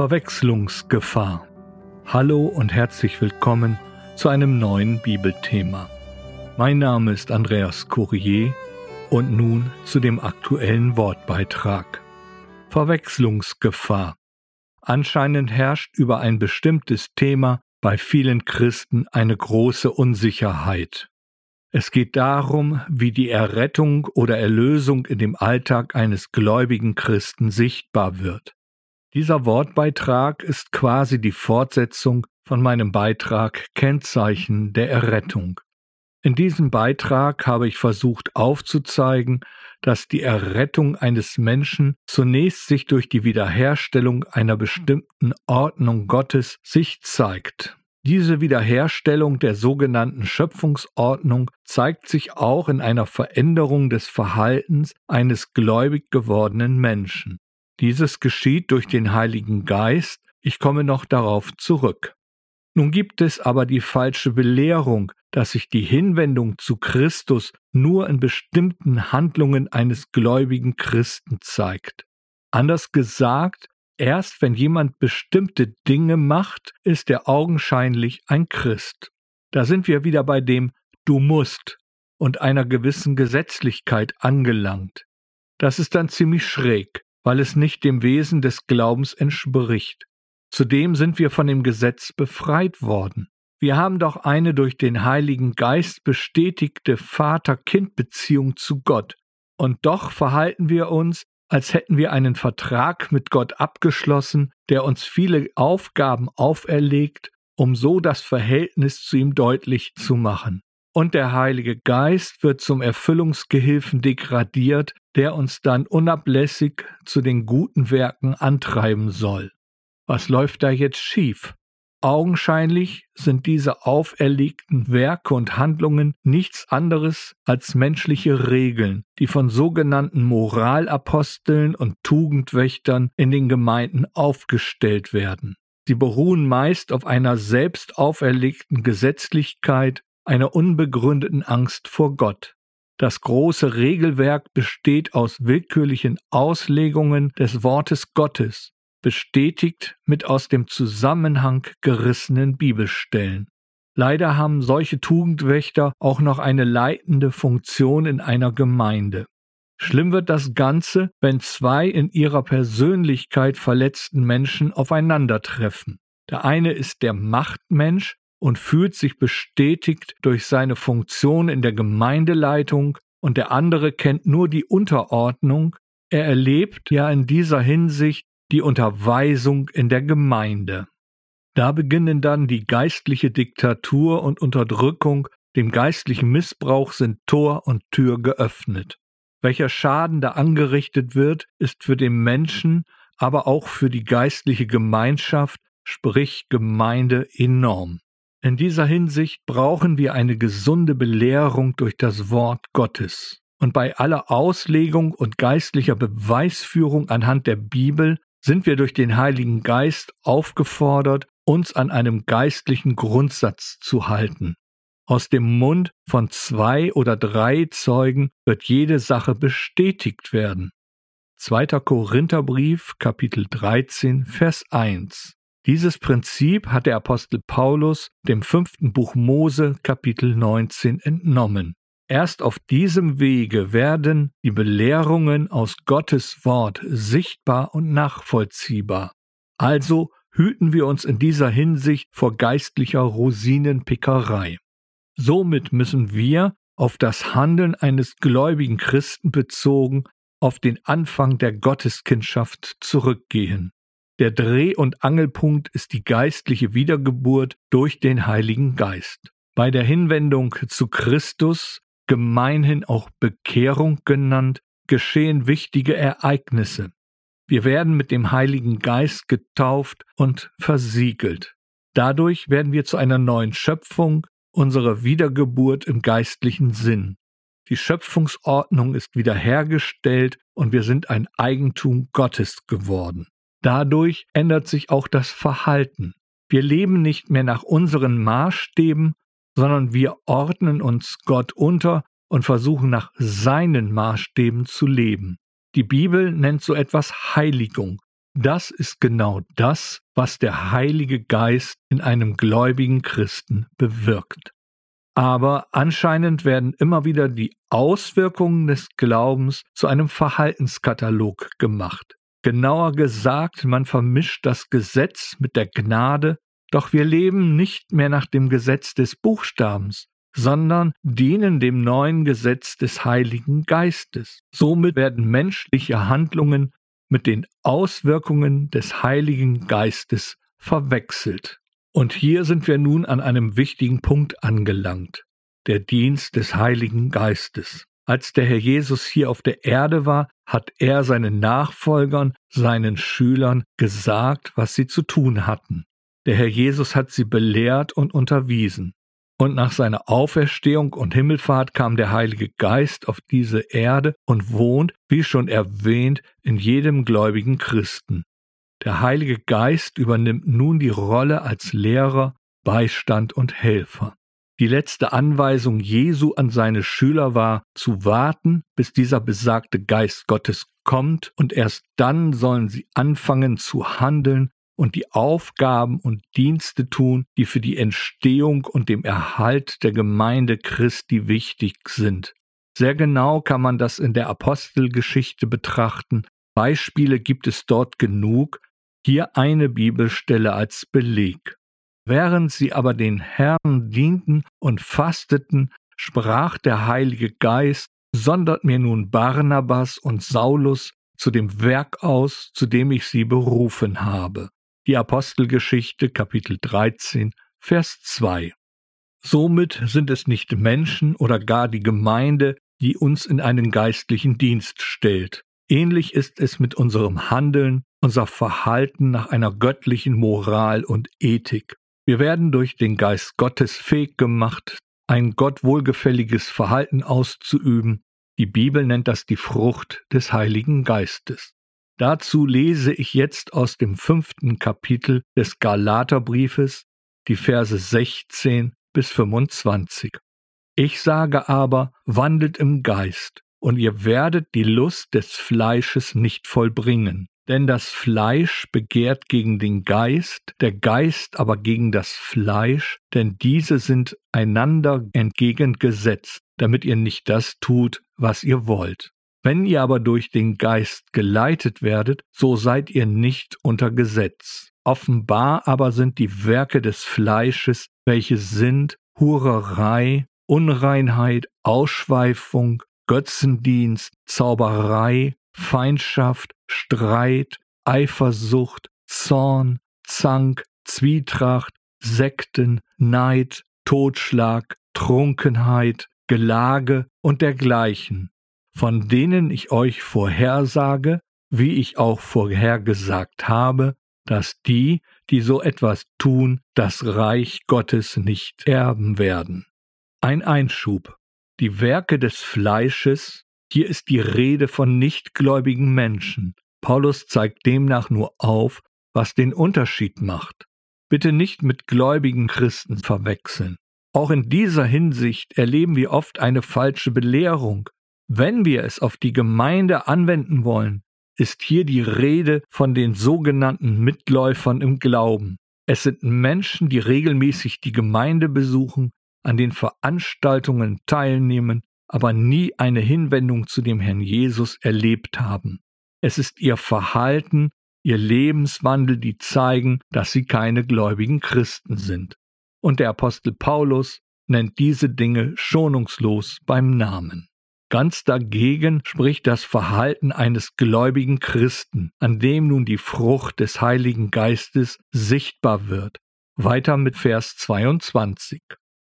Verwechslungsgefahr. Hallo und herzlich willkommen zu einem neuen Bibelthema. Mein Name ist Andreas Courier und nun zu dem aktuellen Wortbeitrag. Verwechslungsgefahr. Anscheinend herrscht über ein bestimmtes Thema bei vielen Christen eine große Unsicherheit. Es geht darum, wie die Errettung oder Erlösung in dem Alltag eines gläubigen Christen sichtbar wird. Dieser Wortbeitrag ist quasi die Fortsetzung von meinem Beitrag Kennzeichen der Errettung. In diesem Beitrag habe ich versucht aufzuzeigen, dass die Errettung eines Menschen zunächst sich durch die Wiederherstellung einer bestimmten Ordnung Gottes sich zeigt. Diese Wiederherstellung der sogenannten Schöpfungsordnung zeigt sich auch in einer Veränderung des Verhaltens eines gläubig gewordenen Menschen. Dieses geschieht durch den Heiligen Geist, ich komme noch darauf zurück. Nun gibt es aber die falsche Belehrung, dass sich die Hinwendung zu Christus nur in bestimmten Handlungen eines gläubigen Christen zeigt. Anders gesagt, Erst wenn jemand bestimmte Dinge macht, ist er augenscheinlich ein Christ. Da sind wir wieder bei dem Du musst und einer gewissen Gesetzlichkeit angelangt. Das ist dann ziemlich schräg, weil es nicht dem Wesen des Glaubens entspricht. Zudem sind wir von dem Gesetz befreit worden. Wir haben doch eine durch den Heiligen Geist bestätigte Vater-Kind-Beziehung zu Gott. Und doch verhalten wir uns, als hätten wir einen Vertrag mit Gott abgeschlossen, der uns viele Aufgaben auferlegt, um so das Verhältnis zu ihm deutlich zu machen. Und der Heilige Geist wird zum Erfüllungsgehilfen degradiert, der uns dann unablässig zu den guten Werken antreiben soll. Was läuft da jetzt schief? Augenscheinlich sind diese auferlegten Werke und Handlungen nichts anderes als menschliche Regeln, die von sogenannten Moralaposteln und Tugendwächtern in den Gemeinden aufgestellt werden. Sie beruhen meist auf einer selbst auferlegten Gesetzlichkeit, einer unbegründeten Angst vor Gott. Das große Regelwerk besteht aus willkürlichen Auslegungen des Wortes Gottes, bestätigt mit aus dem Zusammenhang gerissenen Bibelstellen. Leider haben solche Tugendwächter auch noch eine leitende Funktion in einer Gemeinde. Schlimm wird das Ganze, wenn zwei in ihrer Persönlichkeit verletzten Menschen aufeinandertreffen. Der eine ist der Machtmensch und fühlt sich bestätigt durch seine Funktion in der Gemeindeleitung, und der andere kennt nur die Unterordnung, er erlebt ja in dieser Hinsicht die Unterweisung in der Gemeinde. Da beginnen dann die geistliche Diktatur und Unterdrückung, dem geistlichen Missbrauch sind Tor und Tür geöffnet. Welcher Schaden da angerichtet wird, ist für den Menschen, aber auch für die geistliche Gemeinschaft, sprich Gemeinde, enorm. In dieser Hinsicht brauchen wir eine gesunde Belehrung durch das Wort Gottes. Und bei aller Auslegung und geistlicher Beweisführung anhand der Bibel sind wir durch den Heiligen Geist aufgefordert, uns an einem geistlichen Grundsatz zu halten. Aus dem Mund von zwei oder drei Zeugen wird jede Sache bestätigt werden. 2. Korintherbrief, Kapitel 13, Vers 1. Dieses Prinzip hat der Apostel Paulus dem fünften Buch Mose, Kapitel 19, entnommen. Erst auf diesem Wege werden die Belehrungen aus Gottes Wort sichtbar und nachvollziehbar. Also hüten wir uns in dieser Hinsicht vor geistlicher Rosinenpickerei. Somit müssen wir auf das Handeln eines gläubigen Christen bezogen auf den Anfang der Gotteskindschaft zurückgehen. Der Dreh- und Angelpunkt ist die geistliche Wiedergeburt durch den Heiligen Geist. Bei der Hinwendung zu Christus gemeinhin auch Bekehrung genannt, geschehen wichtige Ereignisse. Wir werden mit dem Heiligen Geist getauft und versiegelt. Dadurch werden wir zu einer neuen Schöpfung, unserer Wiedergeburt im geistlichen Sinn. Die Schöpfungsordnung ist wiederhergestellt und wir sind ein Eigentum Gottes geworden. Dadurch ändert sich auch das Verhalten. Wir leben nicht mehr nach unseren Maßstäben, sondern wir ordnen uns Gott unter und versuchen nach seinen Maßstäben zu leben. Die Bibel nennt so etwas Heiligung. Das ist genau das, was der Heilige Geist in einem gläubigen Christen bewirkt. Aber anscheinend werden immer wieder die Auswirkungen des Glaubens zu einem Verhaltenskatalog gemacht. Genauer gesagt, man vermischt das Gesetz mit der Gnade, doch wir leben nicht mehr nach dem Gesetz des Buchstabens, sondern dienen dem neuen Gesetz des Heiligen Geistes. Somit werden menschliche Handlungen mit den Auswirkungen des Heiligen Geistes verwechselt. Und hier sind wir nun an einem wichtigen Punkt angelangt, der Dienst des Heiligen Geistes. Als der Herr Jesus hier auf der Erde war, hat er seinen Nachfolgern, seinen Schülern gesagt, was sie zu tun hatten. Der Herr Jesus hat sie belehrt und unterwiesen. Und nach seiner Auferstehung und Himmelfahrt kam der Heilige Geist auf diese Erde und wohnt, wie schon erwähnt, in jedem gläubigen Christen. Der Heilige Geist übernimmt nun die Rolle als Lehrer, Beistand und Helfer. Die letzte Anweisung Jesu an seine Schüler war, zu warten, bis dieser besagte Geist Gottes kommt, und erst dann sollen sie anfangen zu handeln und die Aufgaben und Dienste tun, die für die Entstehung und dem Erhalt der Gemeinde Christi wichtig sind. Sehr genau kann man das in der Apostelgeschichte betrachten. Beispiele gibt es dort genug, hier eine Bibelstelle als Beleg. Während sie aber den Herrn dienten und fasteten, sprach der Heilige Geist, sondert mir nun Barnabas und Saulus zu dem Werk aus, zu dem ich sie berufen habe. Die Apostelgeschichte Kapitel 13, Vers 2. Somit sind es nicht Menschen oder gar die Gemeinde, die uns in einen geistlichen Dienst stellt. Ähnlich ist es mit unserem Handeln, unser Verhalten nach einer göttlichen Moral und Ethik. Wir werden durch den Geist Gottes fähig gemacht, ein Gott wohlgefälliges Verhalten auszuüben. Die Bibel nennt das die Frucht des Heiligen Geistes. Dazu lese ich jetzt aus dem fünften Kapitel des Galaterbriefes die Verse 16 bis 25. Ich sage aber, wandelt im Geist, und ihr werdet die Lust des Fleisches nicht vollbringen. Denn das Fleisch begehrt gegen den Geist, der Geist aber gegen das Fleisch, denn diese sind einander entgegengesetzt, damit ihr nicht das tut, was ihr wollt. Wenn ihr aber durch den Geist geleitet werdet, so seid ihr nicht unter Gesetz. Offenbar aber sind die Werke des Fleisches, welche sind Hurerei, Unreinheit, Ausschweifung, Götzendienst, Zauberei, Feindschaft, Streit, Eifersucht, Zorn, Zank, Zwietracht, Sekten, Neid, Totschlag, Trunkenheit, Gelage und dergleichen, von denen ich euch vorhersage, wie ich auch vorhergesagt habe, dass die, die so etwas tun, das Reich Gottes nicht erben werden. Ein Einschub. Die Werke des Fleisches, hier ist die Rede von nichtgläubigen Menschen. Paulus zeigt demnach nur auf, was den Unterschied macht. Bitte nicht mit gläubigen Christen verwechseln. Auch in dieser Hinsicht erleben wir oft eine falsche Belehrung, wenn wir es auf die Gemeinde anwenden wollen, ist hier die Rede von den sogenannten Mitläufern im Glauben. Es sind Menschen, die regelmäßig die Gemeinde besuchen, an den Veranstaltungen teilnehmen, aber nie eine Hinwendung zu dem Herrn Jesus erlebt haben. Es ist ihr Verhalten, ihr Lebenswandel, die zeigen, dass sie keine gläubigen Christen sind. Und der Apostel Paulus nennt diese Dinge schonungslos beim Namen. Ganz dagegen spricht das Verhalten eines gläubigen Christen, an dem nun die Frucht des Heiligen Geistes sichtbar wird. Weiter mit Vers 22.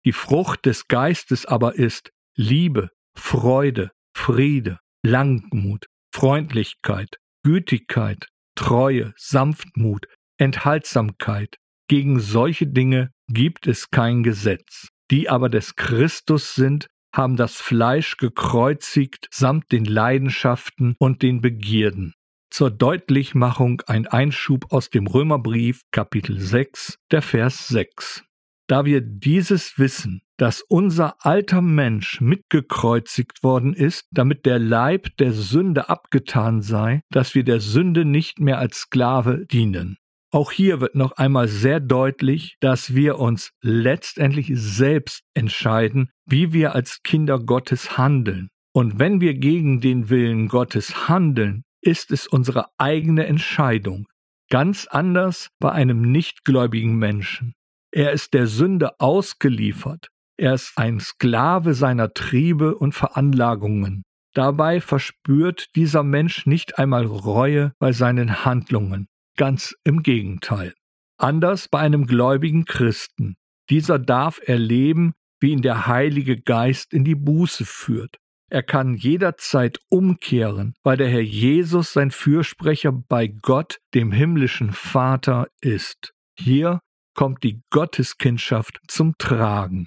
Die Frucht des Geistes aber ist Liebe, Freude, Friede, Langmut, Freundlichkeit, Gütigkeit, Treue, Sanftmut, Enthaltsamkeit. Gegen solche Dinge gibt es kein Gesetz. Die aber des Christus sind, haben das Fleisch gekreuzigt samt den Leidenschaften und den Begierden. Zur Deutlichmachung ein Einschub aus dem Römerbrief Kapitel 6, der Vers 6. Da wir dieses wissen, dass unser alter Mensch mitgekreuzigt worden ist, damit der Leib der Sünde abgetan sei, dass wir der Sünde nicht mehr als Sklave dienen. Auch hier wird noch einmal sehr deutlich, dass wir uns letztendlich selbst entscheiden, wie wir als Kinder Gottes handeln. Und wenn wir gegen den Willen Gottes handeln, ist es unsere eigene Entscheidung. Ganz anders bei einem nichtgläubigen Menschen. Er ist der Sünde ausgeliefert. Er ist ein Sklave seiner Triebe und Veranlagungen. Dabei verspürt dieser Mensch nicht einmal Reue bei seinen Handlungen. Ganz im Gegenteil. Anders bei einem gläubigen Christen. Dieser darf erleben, wie ihn der Heilige Geist in die Buße führt. Er kann jederzeit umkehren, weil der Herr Jesus sein Fürsprecher bei Gott, dem himmlischen Vater, ist. Hier kommt die Gotteskindschaft zum Tragen.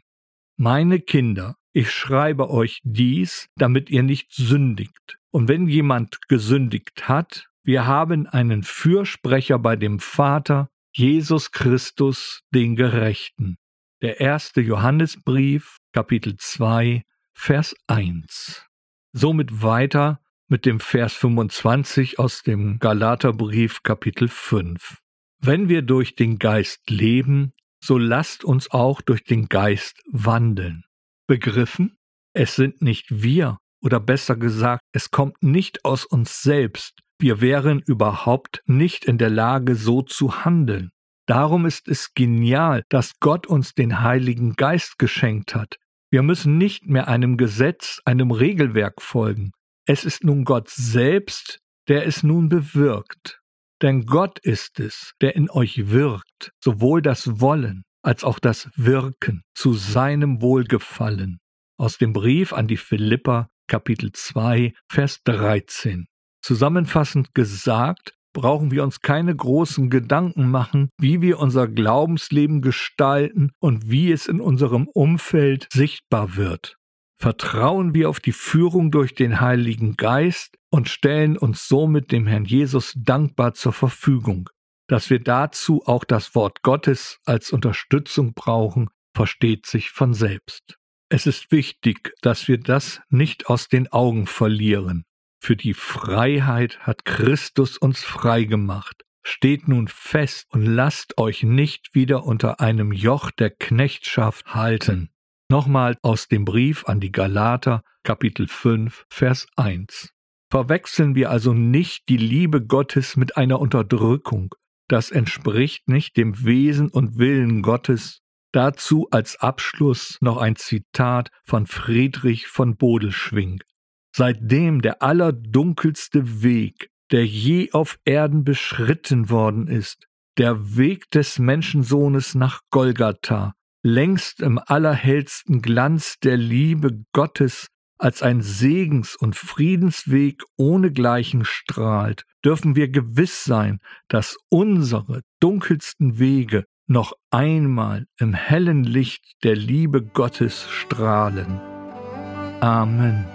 Meine Kinder, ich schreibe euch dies, damit ihr nicht sündigt. Und wenn jemand gesündigt hat, wir haben einen Fürsprecher bei dem Vater, Jesus Christus, den Gerechten. Der erste Johannesbrief, Kapitel 2, Vers 1. Somit weiter mit dem Vers 25 aus dem Galaterbrief, Kapitel 5. Wenn wir durch den Geist leben, so lasst uns auch durch den Geist wandeln. Begriffen? Es sind nicht wir, oder besser gesagt, es kommt nicht aus uns selbst. Wir wären überhaupt nicht in der Lage, so zu handeln. Darum ist es genial, dass Gott uns den Heiligen Geist geschenkt hat. Wir müssen nicht mehr einem Gesetz, einem Regelwerk folgen. Es ist nun Gott selbst, der es nun bewirkt. Denn Gott ist es, der in euch wirkt, sowohl das Wollen als auch das Wirken zu seinem Wohlgefallen. Aus dem Brief an die Philipper, Kapitel 2, Vers 13. Zusammenfassend gesagt, brauchen wir uns keine großen Gedanken machen, wie wir unser Glaubensleben gestalten und wie es in unserem Umfeld sichtbar wird. Vertrauen wir auf die Führung durch den Heiligen Geist und stellen uns somit dem Herrn Jesus dankbar zur Verfügung. Dass wir dazu auch das Wort Gottes als Unterstützung brauchen, versteht sich von selbst. Es ist wichtig, dass wir das nicht aus den Augen verlieren. Für die Freiheit hat Christus uns frei gemacht. Steht nun fest und lasst euch nicht wieder unter einem Joch der Knechtschaft halten. Nochmal aus dem Brief an die Galater, Kapitel 5, Vers 1. Verwechseln wir also nicht die Liebe Gottes mit einer Unterdrückung. Das entspricht nicht dem Wesen und Willen Gottes. Dazu als Abschluss noch ein Zitat von Friedrich von Bodelschwing. Seitdem der allerdunkelste Weg, der je auf Erden beschritten worden ist, der Weg des Menschensohnes nach Golgatha, längst im allerhellsten Glanz der Liebe Gottes als ein Segens- und Friedensweg ohnegleichen strahlt, dürfen wir gewiss sein, dass unsere dunkelsten Wege noch einmal im hellen Licht der Liebe Gottes strahlen. Amen.